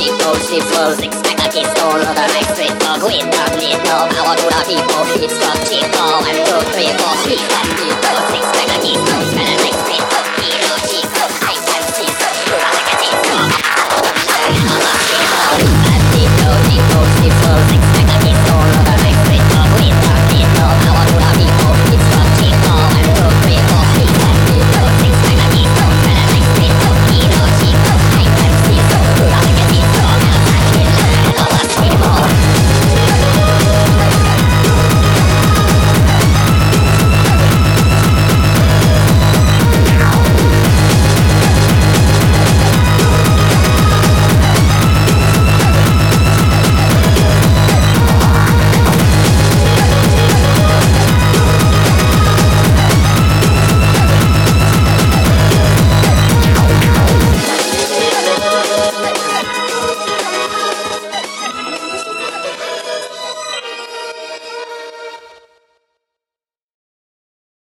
peaceful Six pack of the next street dog We don't need no power to the people It's from Chico, one, two, three, four Six pack of keystone, expect a kiss all Smell the next street dog, Kilo Chico I can see so, I can see so I'm not gonna be no Six pack